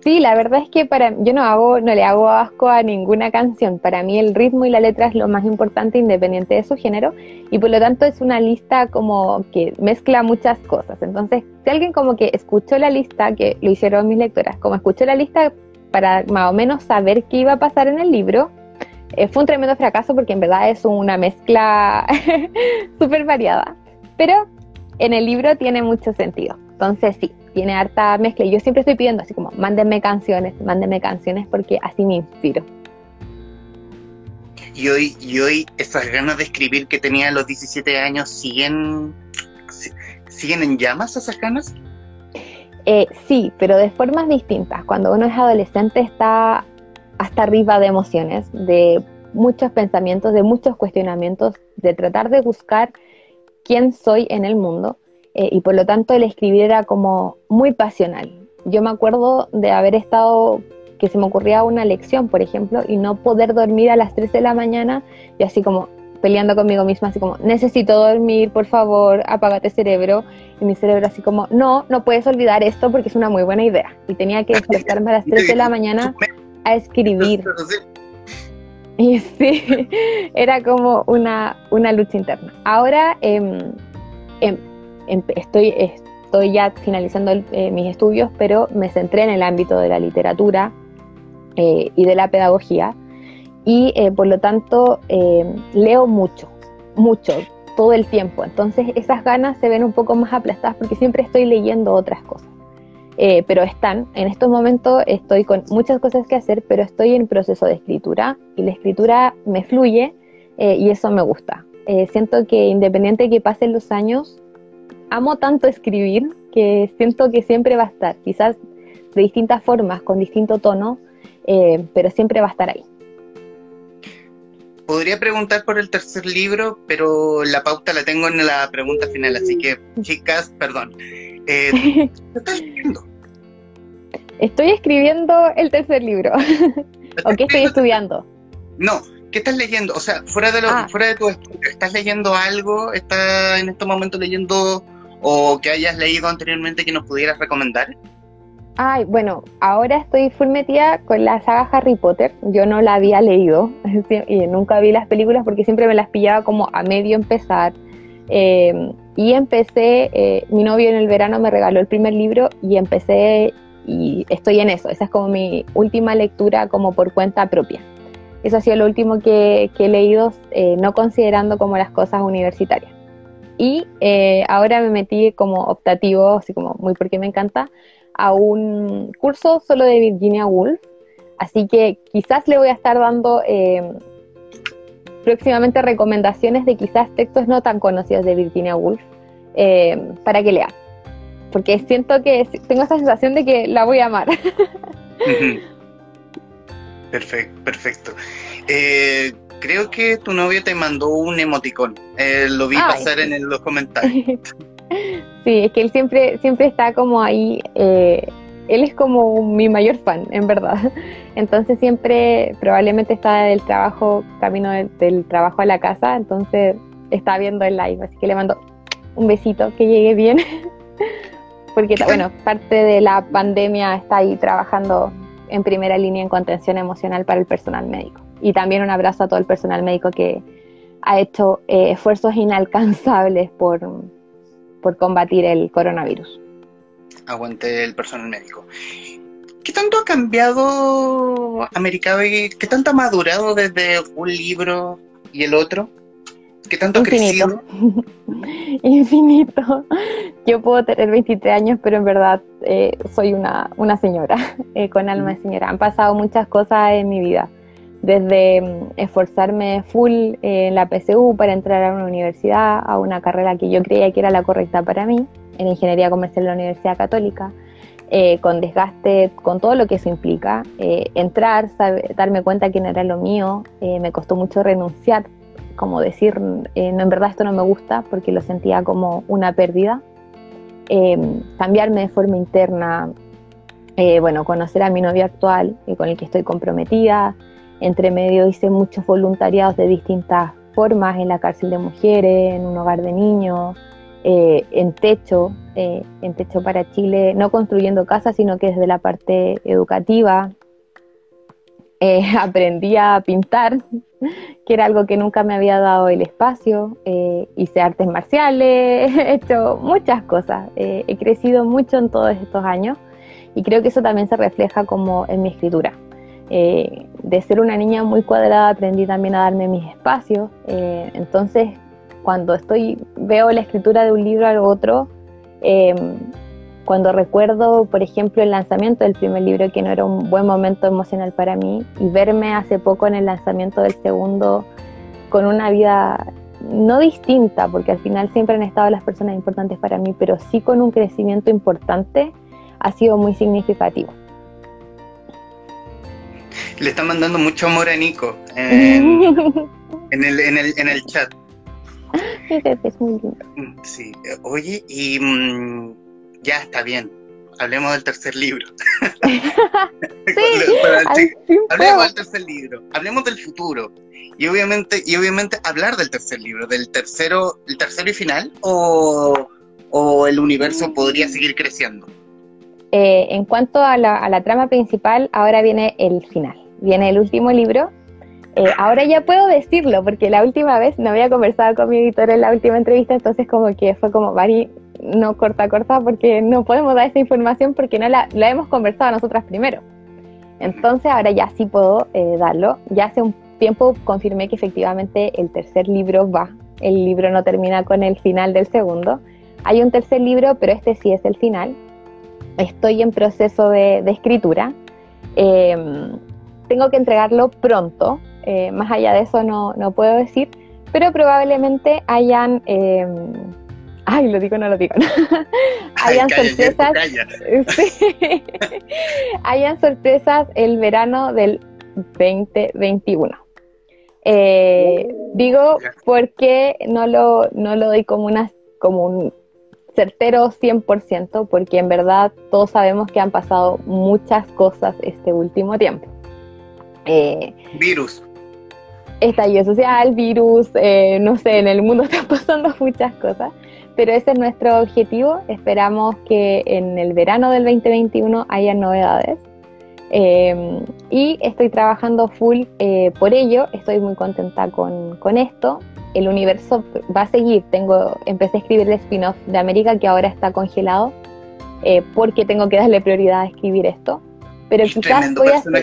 Sí, la verdad es que para yo no hago, no le hago asco a ninguna canción. Para mí el ritmo y la letra es lo más importante independiente de su género y por lo tanto es una lista como que mezcla muchas cosas. Entonces, si alguien como que escuchó la lista, que lo hicieron mis lectoras, como escuchó la lista para más o menos saber qué iba a pasar en el libro, eh, fue un tremendo fracaso porque en verdad es una mezcla súper variada. Pero en el libro tiene mucho sentido. Entonces sí, tiene harta mezcla. Y yo siempre estoy pidiendo así como, mándenme canciones, mándenme canciones porque así me inspiro. Y hoy, y hoy esas ganas de escribir que tenía a los 17 años, ¿siguen, ¿siguen en llamas esas ganas? Eh, sí, pero de formas distintas. Cuando uno es adolescente está hasta arriba de emociones, de muchos pensamientos, de muchos cuestionamientos, de tratar de buscar quién soy en el mundo. Eh, y por lo tanto el escribir era como muy pasional. Yo me acuerdo de haber estado, que se me ocurría una lección, por ejemplo, y no poder dormir a las 3 de la mañana y así como peleando conmigo misma, así como, necesito dormir, por favor, apágate cerebro. Y mi cerebro así como, no, no puedes olvidar esto porque es una muy buena idea. Y tenía que despertarme a las 3 de la mañana a escribir. Y sí, era como una, una lucha interna. Ahora eh, estoy, estoy ya finalizando eh, mis estudios, pero me centré en el ámbito de la literatura eh, y de la pedagogía y eh, por lo tanto leo mucho, mucho, todo el tiempo. Entonces esas ganas se ven un poco más aplastadas porque siempre estoy leyendo otras cosas. pero están, en estos momentos estoy con muchas cosas que hacer, pero estoy en proceso de escritura y la escritura me fluye y eso me gusta. siento que independiente de que pasen los años, amo tanto escribir que siento que siempre va a estar, quizás de distintas formas, con distinto tono, eh, pero siempre va a estar ahí. Podría preguntar por el tercer libro, pero la pauta la tengo en la pregunta final, así que chicas, perdón. Eh, ¿Qué estás leyendo? Estoy escribiendo el tercer libro. ¿O qué estoy estudiando? No, ¿qué estás leyendo? O sea, fuera de, lo, ah. fuera de tu estudio, ¿estás leyendo algo? ¿Estás en este momento leyendo o que hayas leído anteriormente que nos pudieras recomendar? Ay, bueno, ahora estoy full metida con la saga Harry Potter. Yo no la había leído y nunca vi las películas porque siempre me las pillaba como a medio empezar. Em, y empecé, eh, mi novio en el verano me regaló el primer libro y empecé y estoy en eso. Esa es como mi última lectura como por cuenta propia. Eso ha sido lo último que, he leído, eh, no considerando como las cosas universitarias. Y eh, ahora me metí como optativo, así como muy porque me encanta, a un curso solo de Virginia Woolf. Así que quizás le voy a estar dando próximamente recomendaciones de quizás textos no tan conocidos de Virginia Woolf eh, para que lea. Porque siento que tengo esa sensación de que la voy a amar. perfecto, perfecto. Eh, creo que tu novio te mandó un emoticón. Eh, lo vi pasar en los comentarios. sí, es que él siempre, siempre está como ahí él es como mi mayor fan, en verdad. Entonces siempre probablemente está del trabajo, camino del, trabajo a la casa, entonces está viendo el live, así que le mando un besito, que llegue bien. Porque bueno, parte de la pandemia está ahí trabajando en primera línea en contención emocional para el personal médico. Y también un abrazo a todo el personal médico que ha hecho eh, esfuerzos inalcanzables por, por combatir el coronavirus aguante el personal médico. ¿Qué tanto ha cambiado Americano y qué tanto ha madurado desde un libro y el otro? ¿Qué tanto ha crecido? Infinito. Yo puedo tener 23 años, pero en verdad eh, soy una, una señora, eh, con alma de señora. Han pasado muchas cosas en mi vida. Desde mm, esforzarme full en la PSU para entrar a una universidad, a una carrera que yo creía que era la correcta para mí, en Ingeniería Comercial de la Universidad Católica, eh, con desgaste, con todo lo que eso implica. Eh, entrar, darme cuenta que no era lo mío, eh, me costó mucho renunciar, como decir, no, en verdad esto no me gusta, porque lo sentía como una pérdida. cambiarme de forma interna, bueno, conocer a mi novio actual, con el que estoy comprometida. Entre medio hice muchos voluntariados de distintas formas en la cárcel de mujeres, en un hogar de niños, eh, en techo, eh, en techo para Chile, no construyendo casas, sino que desde la parte educativa. Eh, aprendí a pintar, que era algo que nunca me había dado el espacio. hice artes marciales, he hecho muchas cosas. he crecido mucho en todos estos años y creo que eso también se refleja como en mi escritura. De ser una niña muy cuadrada aprendí también a darme mis espacios. entonces cuando estoy, veo la escritura de un libro al otro, em, cuando recuerdo, por ejemplo, el lanzamiento del primer libro, que no era un buen momento emocional para mí, y verme hace poco en el lanzamiento del segundo con una vida no distinta, porque al final siempre han estado las personas importantes para mí, pero sí con un crecimiento importante, ha sido muy significativo. Le está mandando mucho amor a Nico en, el, en, el, en el chat. es muy lindo. Sí, oye, y mm, ya está bien. Hablemos del tercer libro. hablemos del tercer libro. Hablemos del futuro. Y obviamente, y obviamente hablar del tercer libro, del tercero, el tercero y final, o, el universo podría seguir creciendo. Eh, en cuanto a la, a la trama principal, ahora viene el final. Viene el último libro, eh, ahora ya puedo decirlo, porque la última vez no había conversado con mi editor en la última entrevista, entonces como que fue como, Bari, no corta, corta, porque no podemos dar esa información porque no la, hemos conversado nosotras primero. Entonces ahora ya sí puedo eh, darlo. Ya hace un tiempo confirmé que efectivamente el tercer libro va. El libro no termina con el final del segundo. Hay un tercer libro, pero este sí es el final. Estoy en proceso de, escritura. Em, tengo que entregarlo pronto, eh, más allá de eso no, no, puedo decir, pero probablemente hayan... Eh, ay, lo digo, no lo digo. hayan sorpresas. hayan sorpresas el verano del 2021. Eh, digo porque no lo, no lo doy como una como un certero 100%, porque en verdad todos sabemos que han pasado muchas cosas este último tiempo. Eh, virus. Estallido social, virus, eh, no sé, en el mundo están pasando muchas cosas, pero ese es nuestro objetivo. Esperamos que en el verano del 2021 haya novedades. Eh, y estoy trabajando full por ello, estoy muy contenta con, con esto el universo va a seguir. Tengo, empecé a escribir el spin-off de América que ahora está congelado eh, porque tengo que darle prioridad a escribir esto. Pero quizás voy a, seguir,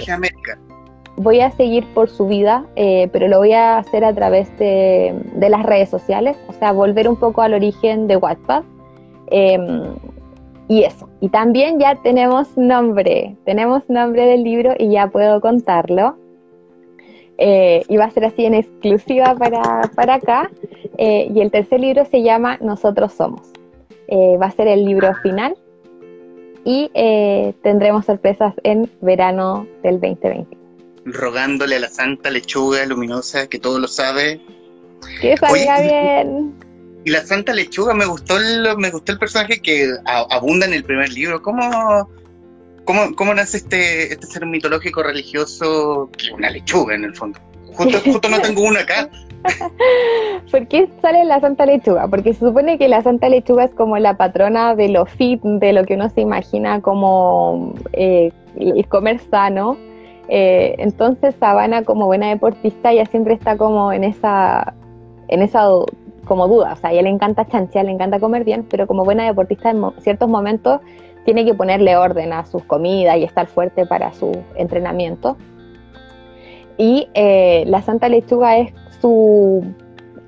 voy a seguir por su vida, eh, pero lo voy a hacer a través de, las redes sociales, o sea, volver un poco al origen de Wattpad. Em, y eso. Y también ya tenemos nombre, tenemos nombre del libro y ya puedo contarlo. Eh, y va a ser así en exclusiva para, para acá. Eh, y el tercer libro se llama Nosotros Somos. Eh, va a ser el libro final y tendremos sorpresas en verano del 2020. Rogándole a la santa lechuga luminosa que todo lo sabe. Que salga bien. Y la santa lechuga, me gustó el, me gustó el personaje que abunda en el primer libro. ¿Cómo, ¿Cómo, cómo nace este, este ser mitológico religioso? Una lechuga en el fondo. Justo, justo no tengo una acá. ¿Por qué sale la Santa Lechuga? Porque se supone que la Santa Lechuga es como la patrona de lo fit, de lo que uno se imagina como eh, el comer sano. Eh, entonces Sabana como buena deportista ya siempre está como en esa, en esa como duda. O sea, a ella le encanta chanchear, le encanta comer bien, pero como buena deportista en ciertos momentos tiene que ponerle orden a sus comidas y estar fuerte para su entrenamiento. Y eh, la Santa Lechuga es su,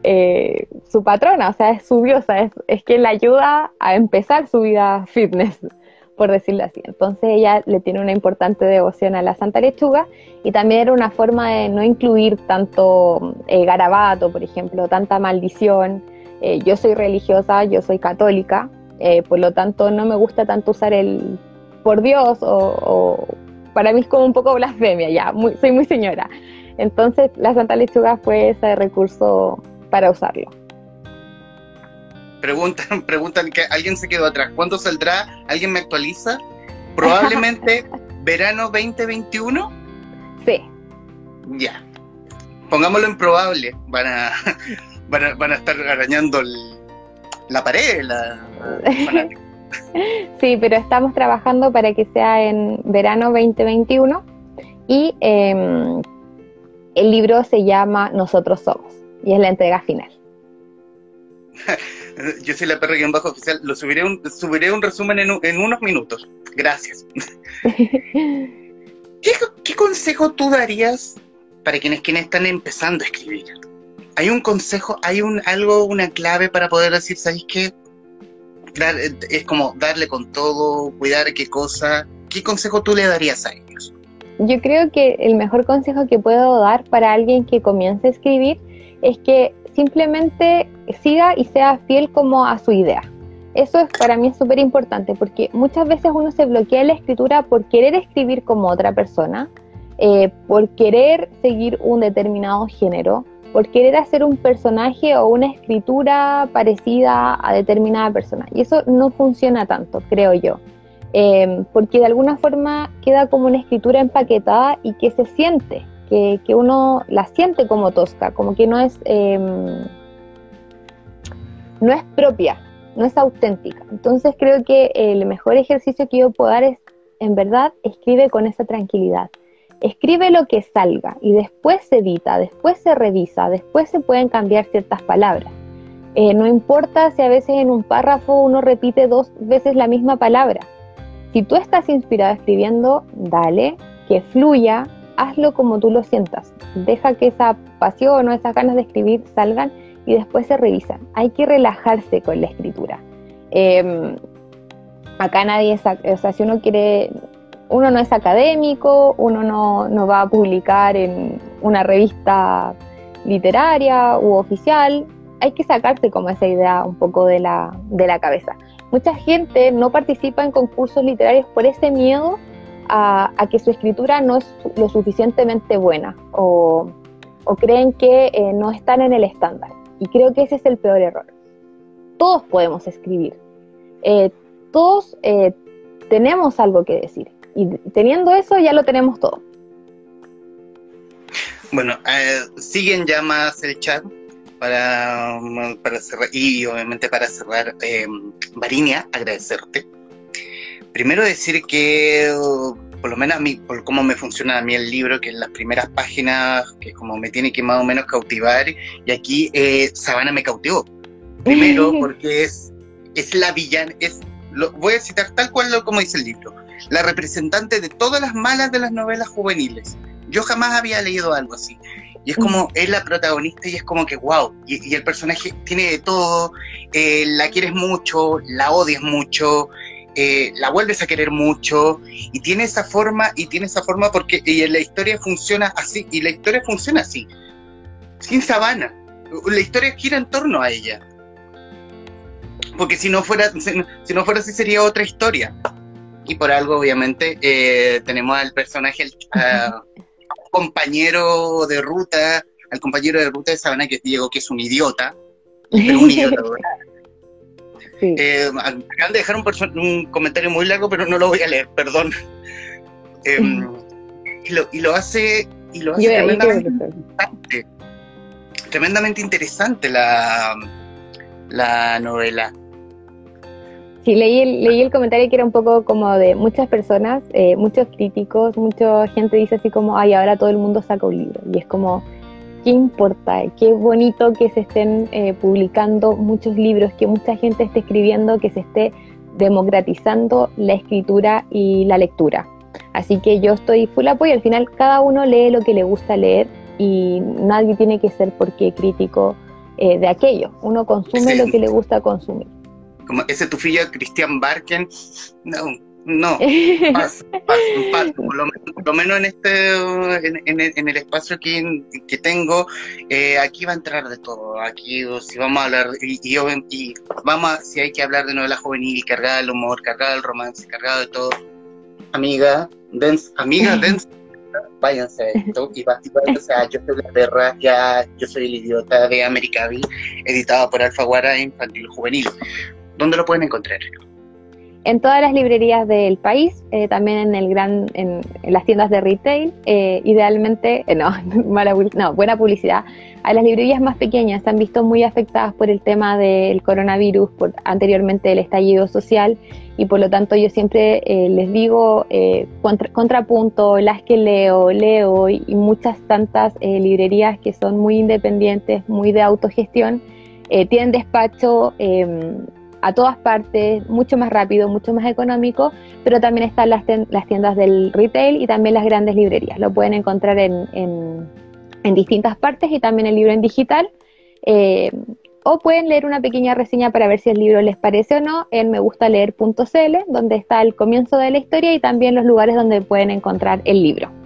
eh, su patrona, o sea, es su diosa, es, es quien la ayuda a empezar su vida fitness, por decirlo así. Entonces ella le tiene una importante devoción a la Santa Lechuga y también era una forma de no incluir tanto eh, garabato, por ejemplo, tanta maldición. yo soy religiosa, yo soy católica, eh, por lo tanto, no me gusta tanto usar el por Dios o, para mí es como un poco blasfemia, ya, soy muy señora. Entonces, la Santa Lechuga fue ese recurso para usarlo. Preguntan, preguntan que alguien se quedó atrás. ¿Cuándo saldrá? ¿Alguien me actualiza? Probablemente verano 2021. Sí. Ya. Pongámoslo en probable. Van a, van a, van a estar arañando el, la pared, la, sí, pero estamos trabajando para que sea en verano 2021 y em, el libro se llama Nosotros Somos y es la entrega final. Yo soy la perra guion bajo oficial, lo subiré un, subiré un resumen en, en unos minutos. Gracias. ¿Qué, ¿Qué, consejo tú darías para quienes, quienes están empezando a escribir? hay un consejo, hay un algo, una clave para poder decir, ¿sabéis qué? es como darle con todo, cuidar qué cosa. ¿Qué consejo tú le darías a ellos? Yo creo que el mejor consejo que puedo dar para alguien que comience a escribir es que simplemente siga y sea fiel como a su idea. Eso es para mí es súper importante porque muchas veces uno se bloquea la escritura por querer escribir como otra persona, eh, por querer seguir un determinado género, por querer hacer un personaje o una escritura parecida a determinada persona. Y eso no funciona tanto, creo yo. Em, porque de alguna forma queda como una escritura empaquetada y que se siente, que, uno la siente como tosca, como que no es, em, no es propia, no es auténtica. Entonces creo que el mejor ejercicio que yo puedo dar es, en verdad, escribe con esa tranquilidad escribe lo que salga y después se edita, después se revisa, después se pueden cambiar ciertas palabras. Eh, no importa si a veces en un párrafo uno repite dos veces la misma palabra. Si tú estás inspirado escribiendo, dale, que fluya, hazlo como tú lo sientas. Deja que esa pasión o esas ganas de escribir salgan y después se revisan. Hay que relajarse con la escritura. Em, acá nadie, o sea, si uno quiere, uno no es académico, uno no, va a publicar en una revista literaria u oficial, hay que sacarse como esa idea un poco de la, de la cabeza. Mucha gente no participa en concursos literarios por ese miedo a, que su escritura no es lo suficientemente buena o, creen que eh, no están en el estándar. Y creo que ese es el peor error. Todos podemos escribir, eh, todos eh, tenemos algo que decir. Y teniendo eso ya lo tenemos todo. Bueno, eh, siguen ya más el chat para, para cerrar, y obviamente para cerrar, Varinia, agradecerte. Primero decir que, por lo menos a mí, por cómo me funciona a mí el libro, que en las primeras páginas, que como me tiene que más o menos cautivar, y aquí eh, Sabana me cautivó. Primero porque es, es la villana, es, lo, voy a citar tal cual lo, como dice el libro, la representante de todas las malas de las novelas juveniles yo jamás había leído algo así. Y es como, es la protagonista y es como que, wow, y, el personaje tiene de todo, eh, la quieres mucho, la odias mucho, eh, la vuelves a querer mucho, y tiene esa forma, y tiene esa forma porque y la historia funciona así, y la historia funciona así, sin sabana. La historia gira en torno a ella. Porque si no fuera, si no fuera así sería otra historia. Y por algo, obviamente, eh, tenemos al personaje, compañero de ruta, al compañero de ruta de Sabana que Diego, que es un idiota, pero un idiota. Eh, acaban de dejar un, comentario muy largo, pero no lo voy a leer, perdón. Em, y, lo, hace, y lo hace tremendamente interesante. Tremendamente interesante la, la novela. Sí, leí el, leí el comentario que era un poco como de muchas personas, eh, muchos críticos, mucha gente dice así como, ay, ahora todo el mundo saca un libro. Y es como, ¿qué importa? Qué bonito que se estén eh, publicando muchos libros, que mucha gente esté escribiendo, que se esté democratizando la escritura y la lectura. Así que yo estoy full apoyo. Al final, cada uno lee lo que le gusta leer y nadie tiene que ser porque crítico eh, de aquello. Uno consume lo que le gusta consumir como ese tufillo de Christian Barken, no, no, paso, por, lo, menos en este, en, el espacio que, que tengo, eh, aquí va a entrar de todo, aquí si vamos a hablar, y, y, vamos a, si hay que hablar de novela juvenil, cargada del humor, cargada del romance, cargada de todo, amiga, dense, amiga, dense, váyanse a esto, y o sea, yo soy la perra, ya, yo soy el idiota de Americavi, editado por Alfaguara Infantil Juvenil. ¿Dónde lo pueden encontrar? En todas las librerías del país, eh, también en el gran, en, las tiendas de retail, eh, idealmente, eh, no, no, buena publicidad. A las librerías más pequeñas se han visto muy afectadas por el tema del coronavirus, por anteriormente el estallido social, y por lo tanto yo siempre les digo contrapunto, las que leo, leo y, y muchas tantas librerías que son muy independientes, muy de autogestión, tienen despacho em, a todas partes, mucho más rápido, mucho más económico, pero también están las, tiendas del retail y también las grandes librerías. Lo pueden encontrar en, en, distintas partes y también el libro en digital. Eh, o pueden leer una pequeña reseña para ver si el libro les parece o no en megustaleer.cl, donde está el comienzo de la historia y también los lugares donde pueden encontrar el libro.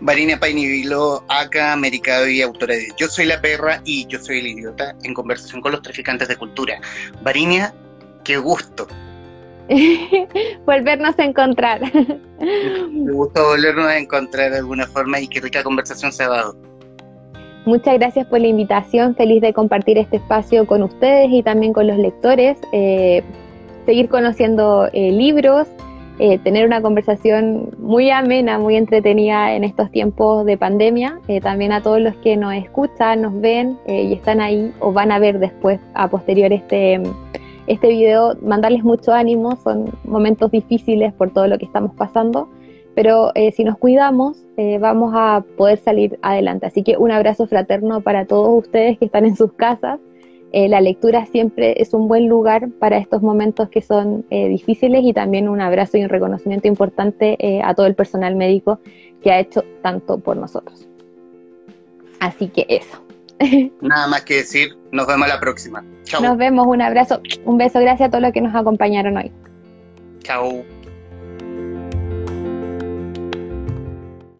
Varina Painivilo, acá, Americado y autora de Yo soy la perra y yo soy el idiota en conversación con los traficantes de cultura. Varinia, qué gusto. volvernos a encontrar. Me gusta volvernos a encontrar de alguna forma y qué rica conversación se ha dado. Muchas gracias por la invitación, feliz de compartir este espacio con ustedes y también con los lectores, eh, seguir conociendo eh, libros, eh, tener una conversación muy amena, muy entretenida en estos tiempos de pandemia. Eh, también a todos los que nos escuchan, nos ven eh, y están ahí o van a ver después, a posterior este, este video, mandarles mucho ánimo. Son momentos difíciles por todo lo que estamos pasando, pero si nos cuidamos, vamos a poder salir adelante. Así que un abrazo fraterno para todos ustedes que están en sus casas eh, la lectura siempre es un buen lugar para estos momentos que son eh, difíciles y también un abrazo y un reconocimiento importante eh, a todo el personal médico que ha hecho tanto por nosotros. Así que eso. Nada más que decir, nos vemos la próxima. Chao. Nos vemos, un abrazo, un beso, gracias a todos los que nos acompañaron hoy. Chao.